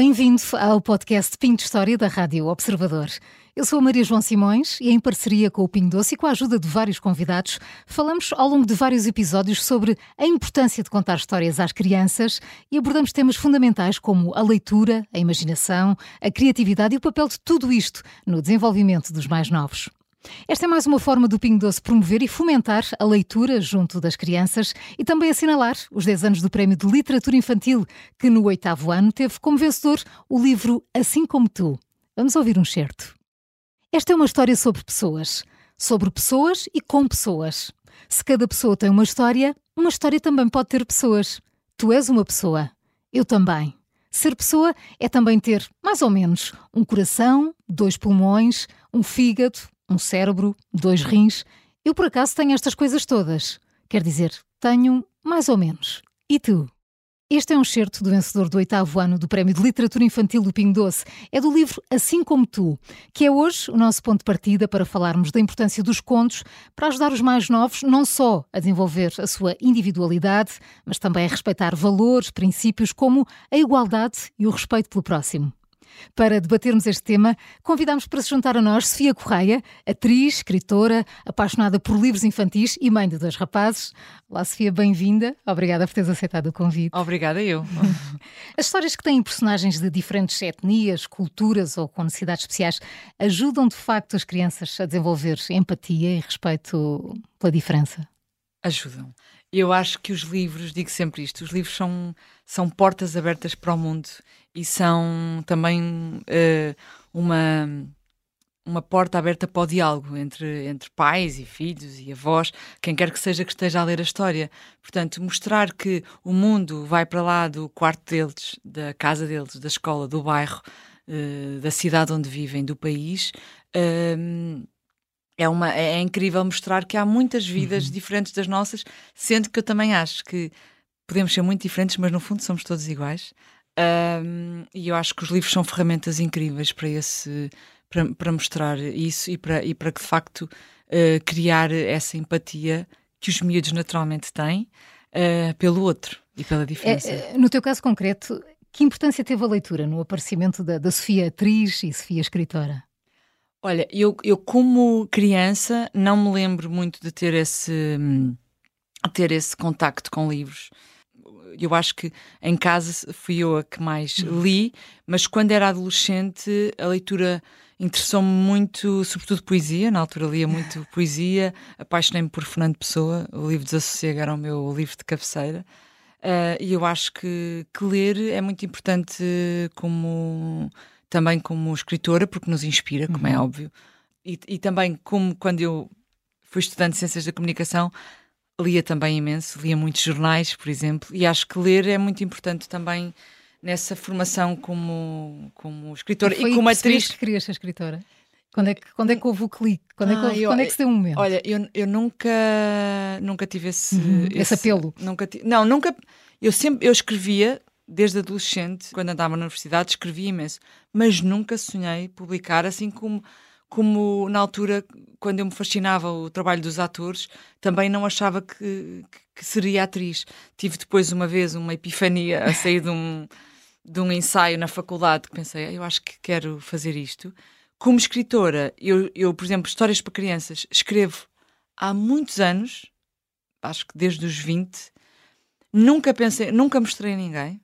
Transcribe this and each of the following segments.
Bem-vindo ao podcast Pinto História da Rádio Observador. Eu sou a Maria João Simões e, em parceria com o Pinho Doce e com a ajuda de vários convidados, falamos ao longo de vários episódios sobre a importância de contar histórias às crianças e abordamos temas fundamentais como a leitura, a imaginação, a criatividade e o papel de tudo isto no desenvolvimento dos mais novos. Esta é mais uma forma do Pingo Doce promover e fomentar a leitura junto das crianças e também assinalar os 10 anos do Prémio de Literatura Infantil, que no oitavo ano teve como vencedor o livro Assim Como Tu. Vamos ouvir um certo. Esta é uma história sobre pessoas. Sobre pessoas e com pessoas. Se cada pessoa tem uma história, uma história também pode ter pessoas. Tu és uma pessoa. Eu também. Ser pessoa é também ter, mais ou menos, um coração, dois pulmões, um fígado, um cérebro, dois rins. Eu, por acaso, tenho estas coisas todas. Quer dizer, tenho mais ou menos. E tu? Este é um excerto do vencedor do oitavo ano do Prémio de Literatura Infantil do Pingo Doce. É do livro Assim Como Tu, que é hoje o nosso ponto de partida para falarmos da importância dos contos para ajudar os mais novos não só a desenvolver a sua individualidade, mas também a respeitar valores, princípios como a igualdade e o respeito pelo próximo. Para debatermos este tema, convidamos para se juntar a nós Sofia Correia, atriz, escritora, apaixonada por livros infantis e mãe de dois rapazes. Olá, Sofia, bem-vinda. Obrigada por teres aceitado o convite. Obrigada, eu. As histórias que têm personagens de diferentes etnias, culturas ou com necessidades especiais ajudam de facto as crianças a desenvolver empatia e respeito pela diferença? Ajudam. Eu acho que os livros, digo sempre isto, os livros são, são portas abertas para o mundo e são também uh, uma, uma porta aberta para o diálogo entre, entre pais e filhos e avós, quem quer que seja que esteja a ler a história. Portanto, mostrar que o mundo vai para lá do quarto deles, da casa deles, da escola, do bairro, uh, da cidade onde vivem, do país. Uh, é, uma, é, incrível mostrar que há muitas vidas uhum. diferentes das nossas, sendo que eu também acho que podemos ser muito diferentes, mas no fundo somos todos iguais. Um, e eu acho que os livros são ferramentas incríveis para esse para, para mostrar isso e para, e para que de facto uh, criar essa empatia que os miúdos naturalmente têm uh, pelo outro e pela diferença. É, no teu caso concreto, que importância teve a leitura no aparecimento da, da Sofia atriz e Sofia escritora? Olha, eu, eu como criança não me lembro muito de ter esse, ter esse contacto com livros eu acho que em casa fui eu a que mais uhum. li, mas quando era adolescente a leitura interessou-me muito, sobretudo poesia, na altura lia muito poesia, apaixonei-me por Fernando Pessoa, o livro Desassossego era o meu livro de cabeceira, uh, e eu acho que, que ler é muito importante como também como escritora, porque nos inspira, como é uhum. é óbvio, e, e também como quando eu fui estudante de Ciências da Comunicação, lia também imenso, lia muitos jornais, por exemplo, e acho que ler é muito importante também nessa formação como, como escritora e, e como atriz. que querias ser escritora? Quando é que, quando é que houve o clique? Quando, ah, é que, eu, quando é que se deu um momento? Olha, eu, eu nunca, nunca tive esse, uhum, esse, esse, apelo. Nunca não, nunca. Eu sempre eu escrevia desde adolescente, quando andava na universidade, escrevia imenso, mas nunca sonhei publicar, assim como como na altura, quando eu me fascinava o trabalho dos atores, também não achava que, que seria atriz. Tive depois uma vez uma epifania a sair de um, de um ensaio na faculdade que pensei, ah, eu acho que quero fazer isto. Como escritora, eu, eu, por exemplo, histórias para crianças, escrevo há muitos anos, acho que desde os 20, nunca pensei, nunca mostrei a ninguém.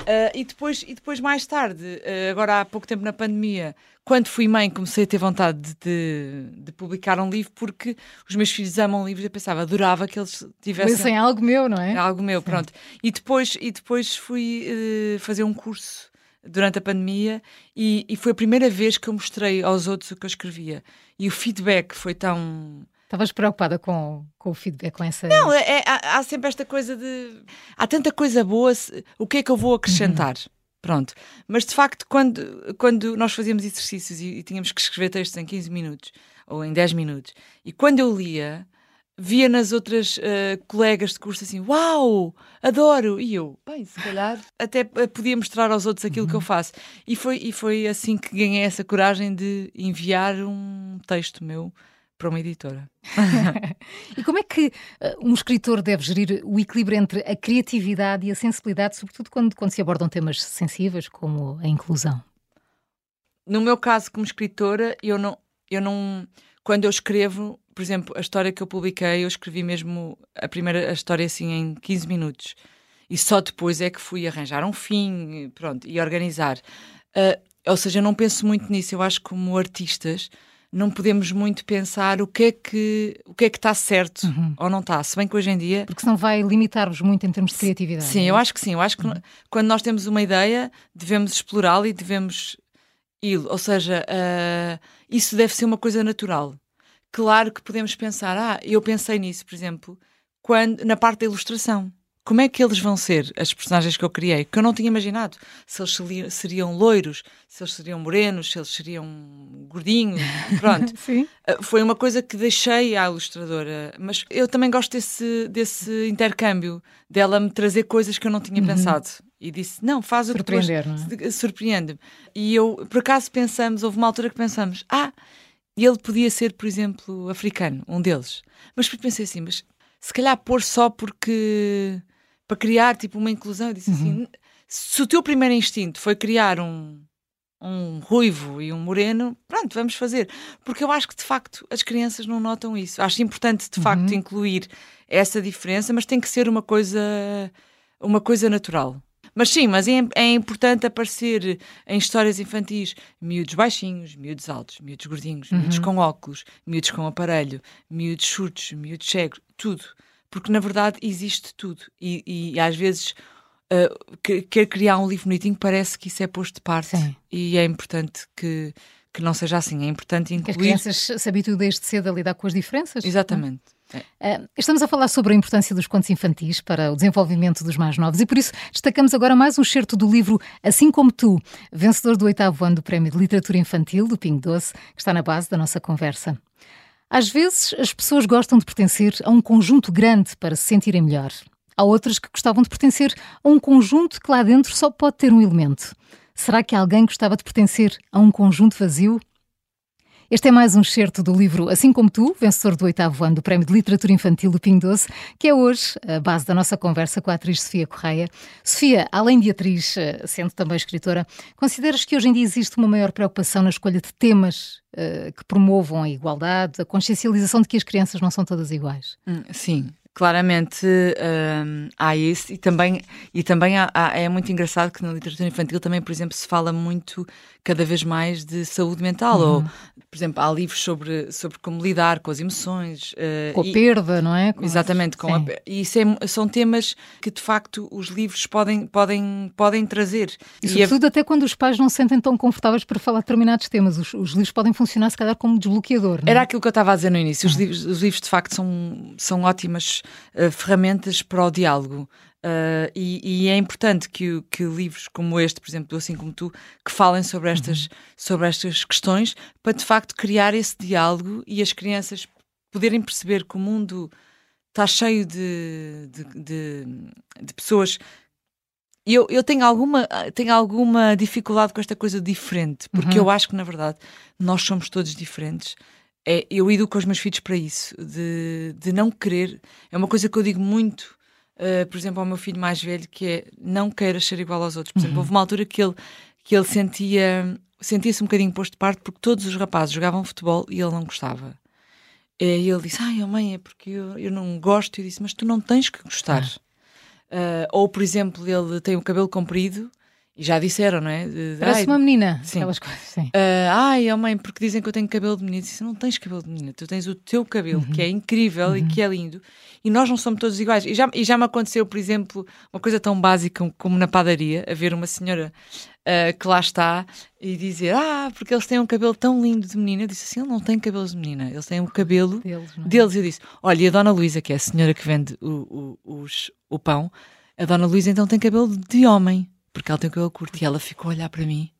Uh, e, depois, e depois, mais tarde, uh, agora há pouco tempo na pandemia, quando fui mãe, comecei a ter vontade de, de, de, publicar um livro porque os meus filhos amam livros. Eu pensava, adorava que eles tivessem. Mas algo meu, não é? Algo meu, Sim. pronto. E depois, e depois fui uh, fazer um curso durante a pandemia e, e foi a primeira vez que eu mostrei aos outros o que eu escrevia. E o feedback foi tão Estavas preocupada com, com o feedback, com essa. Não, é, é, há, há, sempre esta coisa de. Há tanta coisa boa, o que é que eu vou acrescentar? Uhum. Pronto. Mas de facto, quando, quando nós fazíamos exercícios e, e, tínhamos que escrever textos em 15 minutos ou em 10 minutos, e quando eu lia, via nas outras uh, colegas de curso assim: Uau, adoro! E eu, bem, se calhar até podia mostrar aos outros aquilo uhum. que eu uhum. faço. E foi, e foi assim que ganhei essa coragem de enviar um texto meu para uma editora. e como é que uh, um escritor deve gerir o equilíbrio entre a criatividade e a sensibilidade, sobretudo quando, quando se abordam temas sensíveis como a inclusão? No meu caso, como escritora, eu não, eu não. Quando eu escrevo, por exemplo, a história que eu publiquei, eu escrevi mesmo a primeira a história assim em 15 minutos. E só depois é que fui arranjar um fim, pronto, e organizar. Uh, ou seja, eu não penso muito nisso. Eu acho que como artistas não podemos muito pensar o que é que o que é que está certo uhum. ou não está. Se bem que hoje em dia porque senão vai limitar-vos muito em termos de criatividade. Sim, é? eu acho que sim. Eu acho que uhum. quando nós temos uma ideia devemos explorá-la e devemos ir. Ou seja, uh, isso deve ser uma coisa natural. Claro que podemos pensar, ah, eu pensei nisso, por exemplo, quando na parte da ilustração como é que eles vão ser, as personagens que eu criei, que eu não tinha imaginado. Se eles seriam loiros, se eles seriam morenos, se eles seriam gordinhos, pronto. Sim. Uh, foi uma coisa que deixei à ilustradora, mas eu também gosto desse, desse intercâmbio, dela me trazer coisas que eu não tinha uhum. pensado. E disse, não, faz o que tu... É? Surpreende-me. E eu, por acaso pensamos, houve uma altura que pensamos, ah, ele podia ser, por exemplo, africano, um deles. Mas pensei assim, mas se calhar pôr só porque para criar tipo uma inclusão. Eu disse assim, uhum. assim: se o teu primeiro instinto foi criar um, um ruivo e um moreno, pronto, vamos fazer. Porque eu acho que de facto as crianças não notam isso. Acho importante de facto uhum. incluir essa diferença, mas tem que ser uma coisa, uma coisa natural. Mas sim, mas é, é, importante aparecer em histórias infantis miúdos baixinhos, miúdos altos, miúdos gordinhos, uhum. miúdos com óculos, miúdos com aparelho, miúdos surdos, miúdos cegos, tudo porque na verdade existe tudo. E, e às vezes uh, quer criar um livro bonitinho parece que isso é posto de parte. Sim. E é importante que, que não seja assim. É importante incluir. Que as crianças se habituem desde cedo a lidar com as diferenças. Exatamente. É. Uh, estamos a falar sobre a importância dos contos infantis para o desenvolvimento dos mais novos e por isso destacamos agora mais um excerto do livro Assim Como Tu, vencedor do oitavo ano do Prémio de Literatura Infantil do Pingo Doce, que está na base da nossa conversa. Às vezes, as pessoas gostam de pertencer a um conjunto grande para se sentirem melhor. Há outras que gostavam de pertencer a um conjunto que lá dentro só pode ter um elemento. Será que alguém gostava de pertencer a um conjunto vazio? Este é mais um excerto do livro Assim Como Tu, vencedor do oitavo ano do Prémio de Literatura Infantil do Pingo Doce, que é hoje a base da nossa conversa com a atriz Sofia Correia. Sofia, além de atriz, eh, sendo também escritora, consideras que hoje em dia existe uma maior preocupação na escolha de temas uh, que promovam a igualdade, a consciencialização de que as crianças não são todas iguais? Hum, sim, claramente um, há isso e também, e também há, há, é muito engraçado que na literatura infantil também, por exemplo, se fala muito cada vez mais de saúde mental uhum. ou, por exemplo, há livros sobre, sobre como lidar com as emoções. Uh, com a e, perda, não é? Com exatamente. Com a, e isso é, são temas que, de facto, os livros podem, podem, podem trazer. E, e sobretudo até quando os pais não se sentem tão confortáveis para falar determinados temas. Os, os livros podem funcionar, se calhar, como desbloqueador. Era aquilo que eu estava a dizer no início. Os, uhum. livros, os livros, de facto, são, são ótimas uh, ferramentas para o diálogo. Uh, e, e, é importante que, que livros como este, por exemplo, do Assim Como Tu, que falem sobre estas, uhum. sobre estas questões, para de facto criar esse diálogo e as crianças poderem perceber que o mundo está cheio de, de, de, de pessoas. Eu, eu tenho, alguma, tenho alguma dificuldade com esta coisa diferente, porque uhum. eu acho que, na verdade, nós somos todos diferentes. É, eu educo os meus filhos para isso, de, de não querer. É uma coisa que eu digo muito uh, por exemplo, ao meu filho mais velho, que é não queiras ser igual aos outros. Por exemplo, uhum. houve uma altura que ele, que ele sentia sentia-se um bocadinho posto de parte porque todos os rapazes jogavam futebol e ele não gostava. E ele disse: Ai, mãe, é porque eu, eu não gosto. E eu disse: Mas tu não tens que gostar. Uh, ou, por exemplo, ele tem o cabelo comprido já disseram, não é? Parece uma menina. Sim. Aquelas coisas, sim. Uh, ai, oh mãe, porque dizem que eu tenho cabelo de menina. Disse, não tens cabelo de menina, tu tens o teu cabelo, uhum. que é incrível uhum. e que é lindo. E nós não somos todos iguais. E já, e já me aconteceu, por exemplo, uma coisa tão básica como na padaria, a ver uma senhora uh, que lá está e dizer, ah, porque eles têm um cabelo tão lindo de menina. Eu disse assim, ele não tem cabelo de menina, eles têm o cabelo deles. É? deles. Eu disse, olha, e a Dona Luísa, que é a senhora que vende o, o, os, o pão, a Dona Luísa então tem cabelo de homem porque ela tem o cabelo curto. E ela ficou a olhar para mim.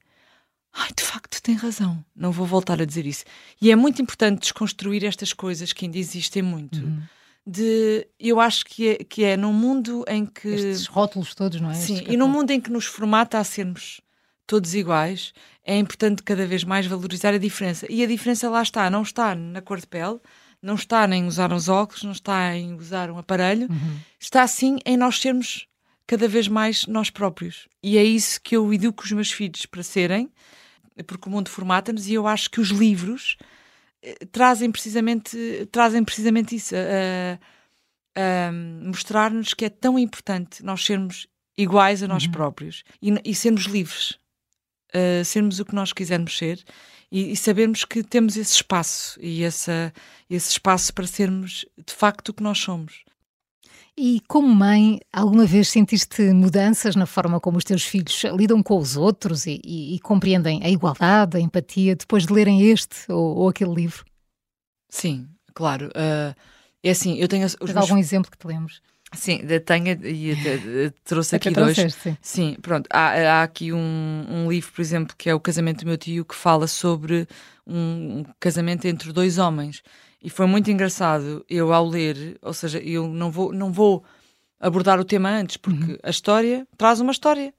Ai, de facto, tem razão. Não vou voltar a dizer isso. E é muito importante desconstruir estas coisas que ainda existem muito. Uhum. De, eu acho que é, que é num mundo em que. Estes rótulos todos, não é? Sim, e num mundo em que nos formata a sermos todos iguais, é importante cada vez mais valorizar a diferença. E a diferença lá está, não está na cor de pele, não está em usar os óculos, não está em usar um aparelho, uhum. está sim em nós sermos cada vez mais nós próprios. E é isso que eu educo os meus filhos para serem, porque o mundo formata-nos e eu acho que os livros eh, trazem precisamente, trazem precisamente isso, a, a mostrar-nos que é tão importante nós sermos iguais a nós uhum. próprios e, e, sermos livres, uh, sermos o que nós quisermos ser e, e, sabermos que temos esse espaço e essa, esse espaço para sermos de facto o que nós somos. E como mãe, alguma vez sentiste mudanças na forma como os teus filhos lidam com os outros e, e, e compreendem a igualdade, a empatia, depois de lerem este ou, ou aquele livro? Sim, claro. Uh, é assim, eu tenho. Os meus... algum exemplo que te lembres? Sim, tenho e trouxe aqui dois. Sim. sim, pronto. Há, há aqui um, um, livro, por exemplo, que é O Casamento do Meu Tio, que fala sobre um casamento entre dois homens. E foi muito engraçado eu ao ler, ou seja, eu não vou, não vou abordar o tema antes, porque uhum. a história traz uma história.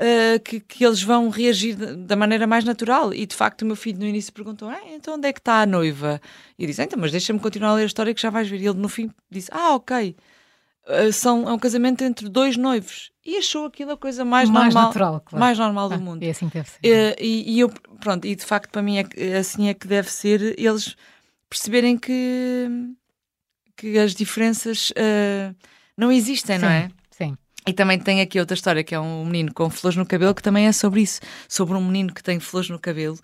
Uh, que, que, eles vão reagir da maneira mais natural. E de facto, o meu filho no início perguntou: ah, então onde é que está a noiva? E eu disse: então, mas deixa-me continuar a ler a história que já vais ver. E ele no fim disse: ah, ok. Uh, são, é um casamento entre dois noivos e achou aquilo a coisa mais, mais normal, natural, claro. mais normal do ah, mundo. É assim deve ser. Uh, e, e, eu, pronto, e de facto para mim é, assim é que deve ser. Eles perceberem que, que as diferenças uh, não existem, sim, não é? Sim. E também tem aqui outra história que é um menino com flores no cabelo que também é sobre isso, sobre um menino que tem flores no cabelo.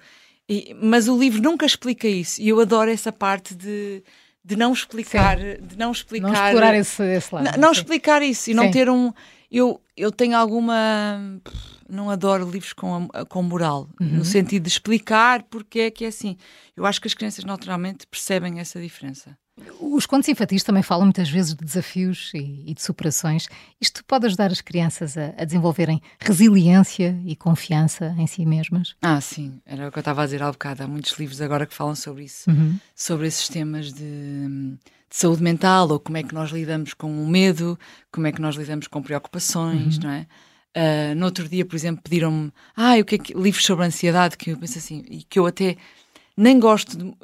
E, mas o livro nunca explica isso e eu adoro essa parte de, de não explicar, sim. de não explicar, não explorar esse, esse lado, não, explicar isso e não ter um eu eu tenho alguma não adoro livros com, com moral, uhum. no sentido de explicar porque é que é assim. Eu acho que as crianças naturalmente percebem essa diferença. Os contos infantis também falam muitas vezes de desafios e, e de superações. Isto pode ajudar as crianças a, a, desenvolverem resiliência e confiança em si mesmas? Ah, sim, era o que eu estava a dizer há bocado. Há muitos livros agora que falam sobre isso, uhum. sobre esses temas de, de, saúde mental ou como é que nós lidamos com o medo, como é que nós lidamos com preocupações, uhum. não é? Uh, no outro dia, por exemplo, pediram-me ah, o que é que, livros sobre ansiedade, que eu penso assim, e que eu até nem gosto, de,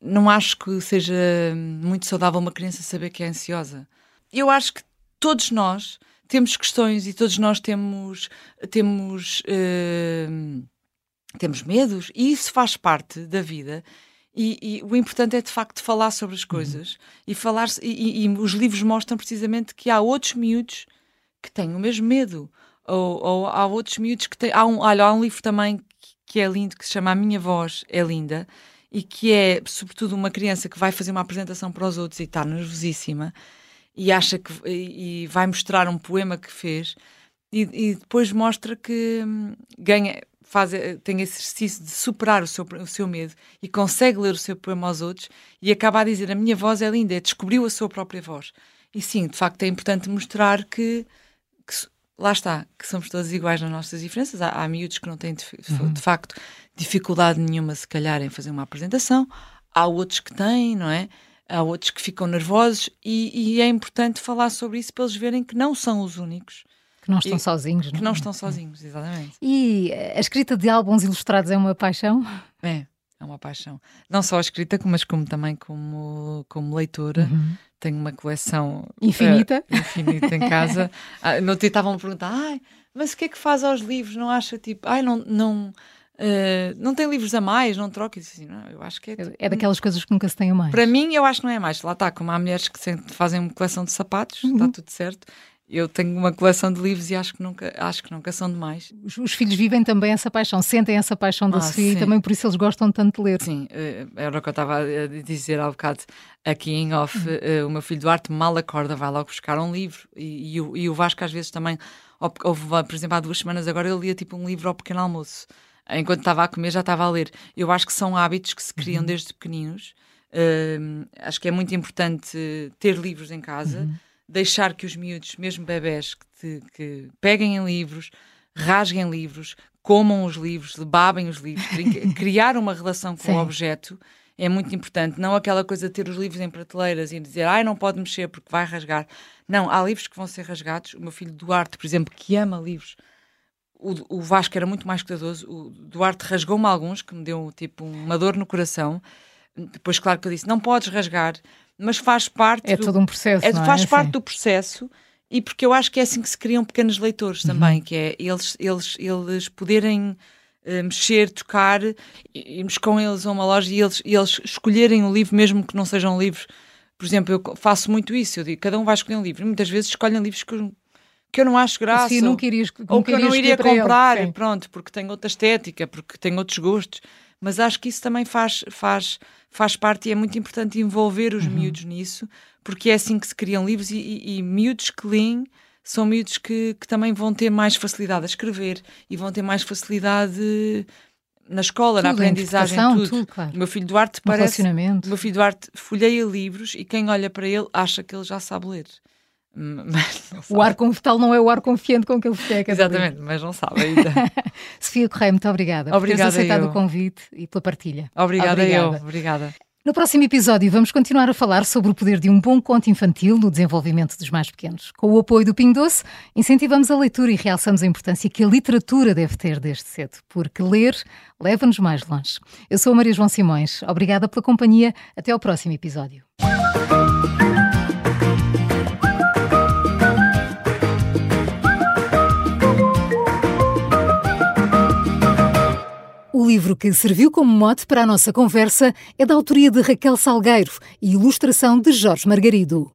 não acho que seja muito saudável uma criança saber que é ansiosa. Eu acho que todos nós temos questões e todos nós temos, temos, uh, temos medos, e isso faz parte da vida. E, e, o importante é de facto falar sobre as coisas uhum. e falar e, e, os livros mostram precisamente que há outros miúdos que têm o mesmo medo ou, ou há outros miúdos que têm. Há um, olha, há um livro também que é lindo que se chama A Minha Voz é Linda e que é, sobretudo, uma criança que vai fazer uma apresentação para os outros e está nervosíssima e acha que. e, vai mostrar um poema que fez e, e depois mostra que hum, ganha. Faz, eh, tem exercício de superar o seu, o seu medo e consegue ler o seu poema aos outros e acaba a dizer: A minha voz é linda, descobriu a sua própria voz. E sim, de facto, é importante mostrar que, que lá está, que somos todos iguais nas nossas diferenças. Há, há miúdos que não têm, de, uhum. de, facto, dificuldade nenhuma, se calhar, em fazer uma apresentação. Há outros que têm, não é? Há outros que ficam nervosos e, e é importante falar sobre isso para eles verem que não são os únicos. Que não estão e, sozinhos. Não? Que não é? estão sozinhos, exatamente. E a escrita de álbuns ilustrados é uma paixão? É, é uma paixão. Não só a escrita, mas como também como, como leitora. Uhum tenho uma coleção infinita, uh, infinita em casa. ah, no estavam a perguntar, ai, mas o que é que faz aos livros? Não acha tipo, ai, não, não, uh, não tem livros a mais, não troca? Assim, não, eu acho que é, tipo, é daquelas coisas que nunca se tem a mais. Para mim, eu acho que não é mais. Lá está, como há mulheres que fazem uma coleção de sapatos, uhum. está tudo certo. Eu tenho uma coleção de livros e acho que nunca, acho que nunca são demais. Os, os filhos vivem também essa paixão, sentem essa paixão da ah, Sofia e também por isso eles gostam tanto de ler. Sim, eh, era o que eu estava a dizer há bocado aqui em off. Uhum. O meu filho Duarte mal acorda, vai logo buscar um livro e, e, o, e o Vasco às vezes também, houve, por exemplo, há duas semanas agora ele lia tipo um livro ao pequeno almoço. Enquanto estava a comer já estava a ler. Eu acho que são hábitos que se criam uhum. desde pequeninos. Uh, acho que é muito importante ter livros em casa. Uhum deixar que os miúdos, mesmo bebés, que, te, que peguem em livros, rasguem livros, comam os livros, babem os livros, criar uma relação com Sim. o objeto é muito importante. Não aquela coisa de ter os livros em prateleiras e dizer, ai, não pode mexer porque vai rasgar. Não, há livros que vão ser rasgados. O meu filho Duarte, por exemplo, que ama livros, o, o Vasco era muito mais cuidadoso. O Duarte rasgou-me alguns, que me deu tipo uma dor no coração. Depois, claro que eu disse: não podes rasgar, mas faz parte. É do, todo um processo. é, é? faz parte Sim. do processo e porque eu acho que é assim que se criam pequenos leitores Uhum. também, que é eles, eles, eles poderem eh, mexer, tocar, e- irmos com eles a uma loja e eles, e eles escolherem o livro, mesmo que não sejam livros. Por exemplo, eu faço muito isso, eu digo, cada um vai escolher um livro. E muitas vezes escolhem livros que eu, que eu não acho graça. Ou- nunca irias, ou que eu não iria ele. comprar, Sim. pronto, porque tem outra estética, porque tem outros gostos. Mas acho que isso também faz, faz, faz parte e é muito importante envolver Uhum. os miúdos nisso, porque é assim que se criam livros e, e, e miúdos que leem são miúdos que, que também vão ter mais facilidade a escrever e vão ter mais facilidade na escola, na Tudo, a aprendizagem, tudo. tudo, claro. O meu filho Duarte parece. O meu filho Duarte folheia livros e quem olha para ele acha que ele já sabe ler. O ar confortável não é o ar confiante com que ele fica. Exatamente, mas não sabe ainda. Sofia Correia, muito obrigada por Obrigada teres aceitado eu. o convite e pela partilha. Obrigada, eu. Obrigada. Obrigada. No próximo episódio vamos continuar a falar sobre o poder de um bom conto infantil no desenvolvimento dos mais pequenos. Com o apoio do Pingo Doce, incentivamos a leitura e realçamos a importância que a literatura deve ter desde cedo, porque ler leva-nos mais longe. Eu sou a Maria João Simões. Obrigada pela companhia. Até ao próximo episódio. Livro que serviu como mote para a nossa conversa é da autoria de Raquel Salgueiro e ilustração de Jorge Margarido.